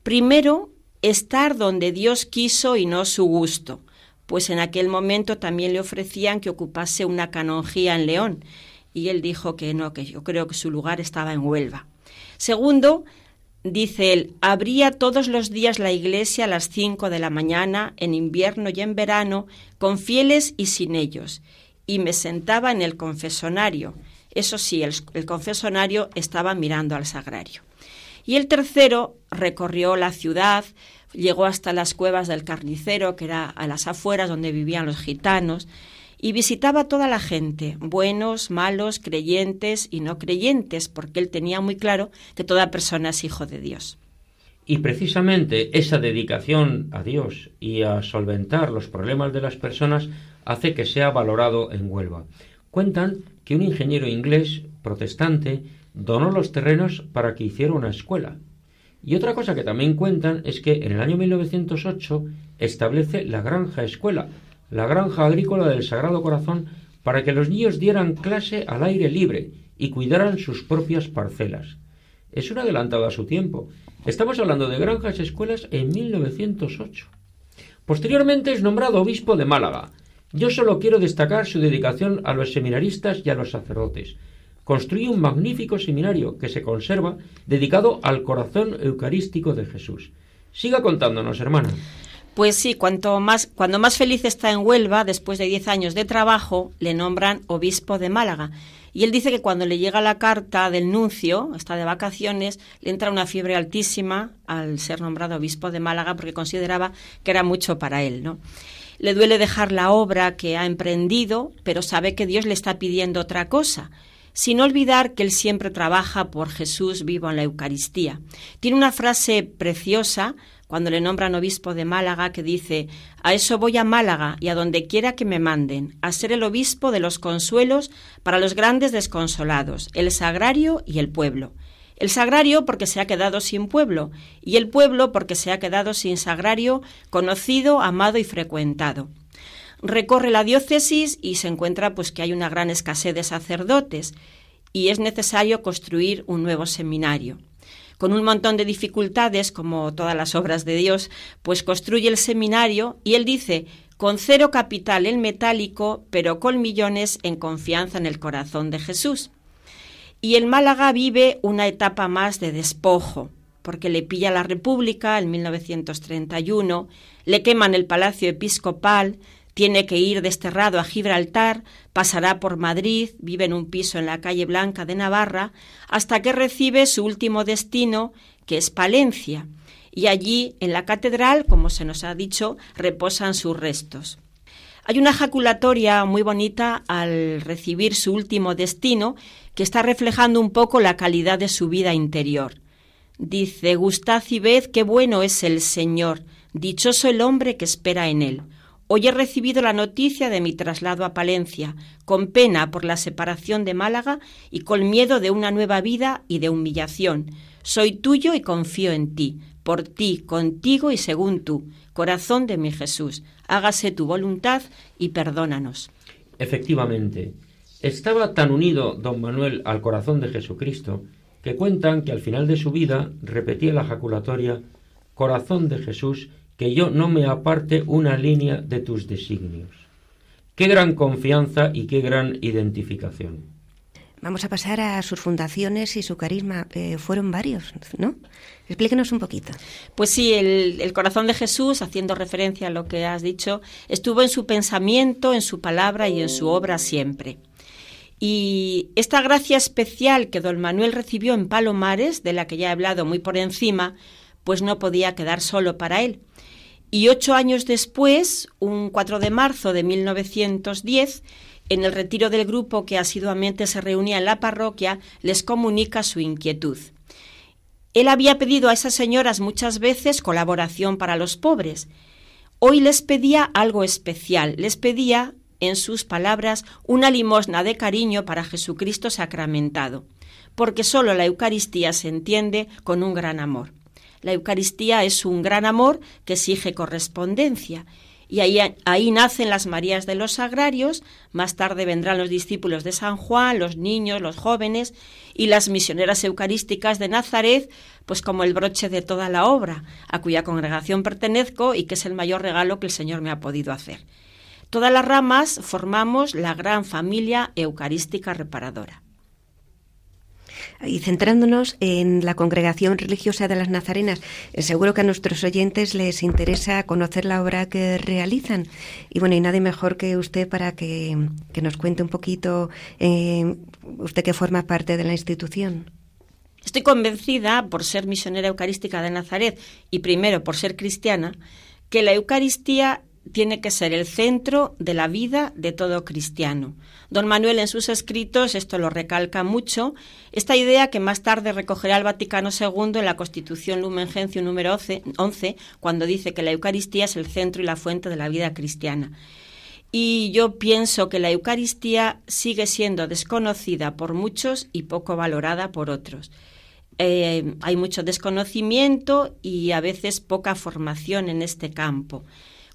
Primero, estar donde Dios quiso y no su gusto, pues en aquel momento también le ofrecían que ocupase una canonjía en León, y él dijo que no, que yo creo que su lugar estaba en Huelva. Segundo, Dice él, abría todos los días la iglesia a las cinco de la mañana, en invierno y en verano, con fieles y sin ellos, y me sentaba en el confesonario. Eso sí, el, confesonario estaba mirando al sagrario. Y el tercero recorrió la ciudad, llegó hasta las cuevas del carnicero, que era a las afueras donde vivían los gitanos, y visitaba a toda la gente, buenos, malos, creyentes y no creyentes, porque él tenía muy claro que toda persona es hijo de Dios. Y precisamente esa dedicación a Dios y a solventar los problemas de las personas hace que sea valorado en Huelva. Cuentan que un ingeniero inglés protestante donó los terrenos para que hiciera una escuela. Y otra cosa que también cuentan es que en el año 1908 establece la Granja Escuela, la granja agrícola del Sagrado Corazón para que los niños dieran clase al aire libre y cuidaran sus propias parcelas. Es un adelantado a su tiempo. Estamos hablando de granjas escuelas en 1908. Posteriormente es nombrado obispo de Málaga. Yo solo quiero destacar su dedicación a los seminaristas y a los sacerdotes. Construye un magnífico seminario que se conserva dedicado al corazón eucarístico de Jesús. Siga contándonos, hermana. Pues sí, cuanto más, cuando más feliz está en Huelva, después de 10 años de trabajo, le nombran obispo de Málaga. Y él dice que cuando le llega la carta del nuncio, está de vacaciones, le entra una fiebre altísima al ser nombrado obispo de Málaga porque consideraba que era mucho para él, ¿no? Le duele dejar la obra que ha emprendido, pero sabe que Dios le está pidiendo otra cosa sin olvidar que él siempre trabaja por Jesús vivo en la Eucaristía. Tiene una frase preciosa cuando le nombran obispo de Málaga que dice, a eso voy a Málaga y a donde quiera que me manden, a ser el obispo de los consuelos para los grandes desconsolados, el sagrario y el pueblo. El sagrario porque se ha quedado sin pueblo y el pueblo porque se ha quedado sin sagrario conocido, amado y frecuentado recorre la diócesis y se encuentra pues que hay una gran escasez de sacerdotes y es necesario construir un nuevo seminario. Con un montón de dificultades, como todas las obras de Dios, pues construye el seminario y él dice, con cero capital el metálico, pero con millones en confianza en el corazón de Jesús. Y el Málaga vive una etapa más de despojo, porque le pilla la República en 1931, le queman el Palacio Episcopal, tiene que ir desterrado a Gibraltar, pasará por Madrid, vive en un piso en la calle Blanca de Navarra, hasta que recibe su último destino, que es Palencia, y allí, en la catedral, como se nos ha dicho, reposan sus restos. Hay una ejaculatoria muy bonita al recibir su último destino que está reflejando un poco la calidad de su vida interior. Dice, Gustad y ved qué bueno es el Señor, dichoso el hombre que espera en él. Hoy he recibido la noticia de mi traslado a Palencia, con pena por la separación de Málaga y con miedo de una nueva vida y de humillación. Soy tuyo y confío en ti, por ti, contigo y según tú, corazón de mi Jesús. Hágase tu voluntad y perdónanos. Efectivamente, estaba tan unido don Manuel al corazón de Jesucristo que cuentan que al final de su vida repetía la jaculatoria Corazón de Jesús que yo no me aparte una línea de tus designios. Qué gran confianza y qué gran identificación. Vamos a pasar a sus fundaciones y su carisma. Eh, fueron varios, ¿no? Explíquenos un poquito. Pues sí, el, el, corazón de Jesús, haciendo referencia a lo que has dicho, estuvo en su pensamiento, en su palabra y en su obra siempre. Y esta gracia especial que don Manuel recibió en Palomares, de la que ya he hablado muy por encima, pues no podía quedar solo para él. Y ocho años después, un 4 de marzo de 1910, en el retiro del grupo que asiduamente se reunía en la parroquia, les comunica su inquietud. Él había pedido a esas señoras muchas veces colaboración para los pobres. Hoy les pedía algo especial, les pedía, en sus palabras, una limosna de cariño para Jesucristo sacramentado, porque sólo la Eucaristía se entiende con un gran amor. La Eucaristía es un gran amor que exige correspondencia. Y ahí, ahí, nacen las Marías de los Sagrarios, más tarde vendrán los discípulos de San Juan, los niños, los jóvenes y las misioneras eucarísticas de Nazaret, pues como el broche de toda la obra, a cuya congregación pertenezco y que es el mayor regalo que el Señor me ha podido hacer. Todas las ramas formamos la gran familia eucarística reparadora. Y centrándonos en la congregación religiosa de las Nazarenas, eh, seguro que a nuestros oyentes les interesa conocer la obra que realizan. Y bueno, y nadie mejor que usted para que, nos cuente un poquito, eh, usted que forma parte de la institución. Estoy convencida, por ser misionera eucarística de Nazaret y primero por ser cristiana, que la Eucaristía tiene que ser el centro de la vida de todo cristiano. Don Manuel en sus escritos esto lo recalca mucho, esta idea que más tarde recogerá el Vaticano II en la Constitución Lumen Gentium número 11, cuando dice que la Eucaristía es el centro y la fuente de la vida cristiana. Y yo pienso que la Eucaristía sigue siendo desconocida por muchos y poco valorada por otros. Eh, hay mucho desconocimiento y a veces poca formación en este campo.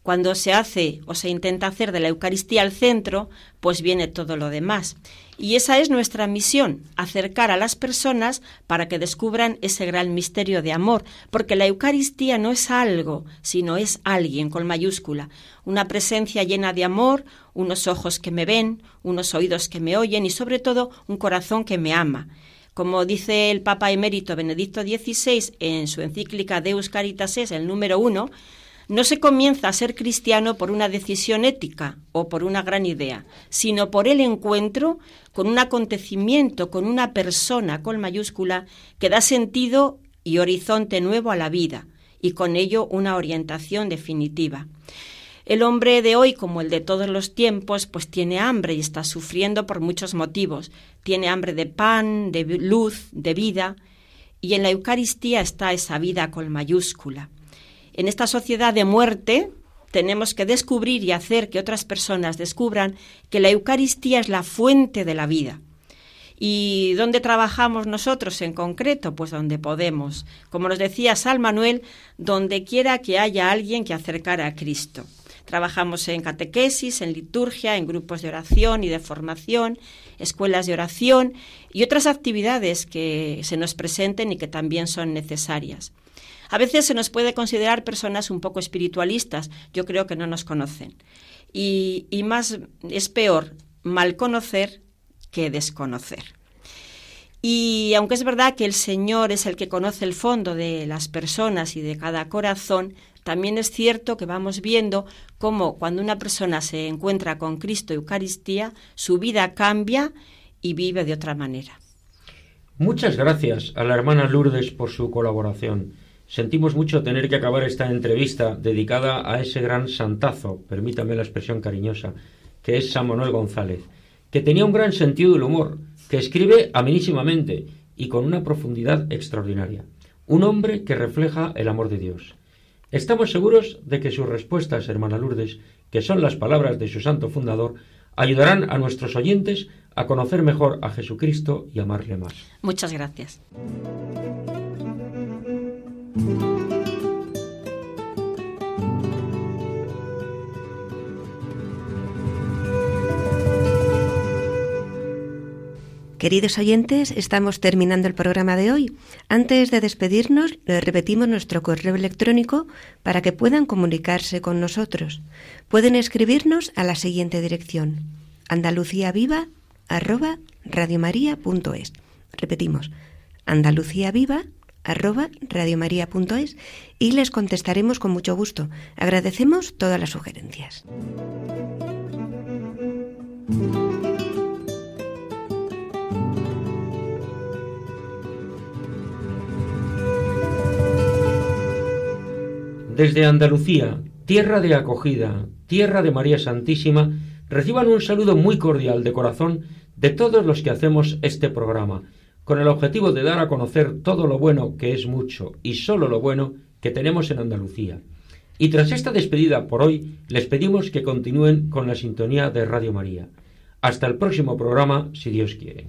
Cuando se hace o se intenta hacer de la Eucaristía al centro, pues viene todo lo demás. Y esa es nuestra misión, acercar a las personas para que descubran ese gran misterio de amor, porque la Eucaristía no es algo, sino es alguien con mayúscula, una presencia llena de amor, unos ojos que me ven, unos oídos que me oyen y sobre todo un corazón que me ama. Como dice el Papa emérito Benedicto XVI en su encíclica Deus Caritas es el número uno, No se comienza a ser cristiano por una decisión ética o por una gran idea, sino por el encuentro con un acontecimiento, con una persona con mayúscula que da sentido y horizonte nuevo a la vida y con ello una orientación definitiva. El hombre de hoy, como el de todos los tiempos, pues tiene hambre y está sufriendo por muchos motivos. Tiene hambre de pan, de luz, de vida, y en la Eucaristía está esa vida con mayúscula. En esta sociedad de muerte tenemos que descubrir y hacer que otras personas descubran que la Eucaristía es la fuente de la vida. ¿Y dónde trabajamos nosotros en concreto? Pues donde podemos. Como nos decía Sal Manuel, donde quiera que haya alguien que acercar a Cristo. Trabajamos en catequesis, en liturgia, en grupos de oración y de formación, escuelas de oración y otras actividades que se nos presenten y que también son necesarias. A veces se nos puede considerar personas un poco espiritualistas, yo creo que no nos conocen. Y, más es peor mal conocer que desconocer. Y aunque es verdad que el Señor es el que conoce el fondo de las personas y de cada corazón, también es cierto que vamos viendo cómo cuando una persona se encuentra con Cristo Eucaristía, su vida cambia y vive de otra manera. Muchas gracias a la hermana Lourdes por su colaboración. Sentimos mucho tener que acabar esta entrevista dedicada a ese gran santazo, permítame la expresión cariñosa, que es San Manuel González, que tenía un gran sentido del humor, que escribe amenísimamente y con una profundidad extraordinaria. Un hombre que refleja el amor de Dios. Estamos seguros de que sus respuestas, hermana Lourdes, que son las palabras de su santo fundador, ayudarán a nuestros oyentes a conocer mejor a Jesucristo y amarle más. Muchas gracias. Queridos oyentes, estamos terminando el programa de hoy. Antes de despedirnos, repetimos nuestro correo electrónico para que puedan comunicarse con nosotros. Pueden escribirnos a la siguiente dirección: andaluciaviva@radiomaria.es. Repetimos: andaluciaviva@radiomaria.es y les contestaremos con mucho gusto. Agradecemos todas las sugerencias. Desde Andalucía, tierra de acogida, tierra de María Santísima, reciban un saludo muy cordial de corazón de todos los que hacemos este programa, con el objetivo de dar a conocer todo lo bueno que es mucho y solo lo bueno que tenemos en Andalucía. Y tras esta despedida por hoy, les pedimos que continúen con la sintonía de Radio María. Hasta el próximo programa, si Dios quiere.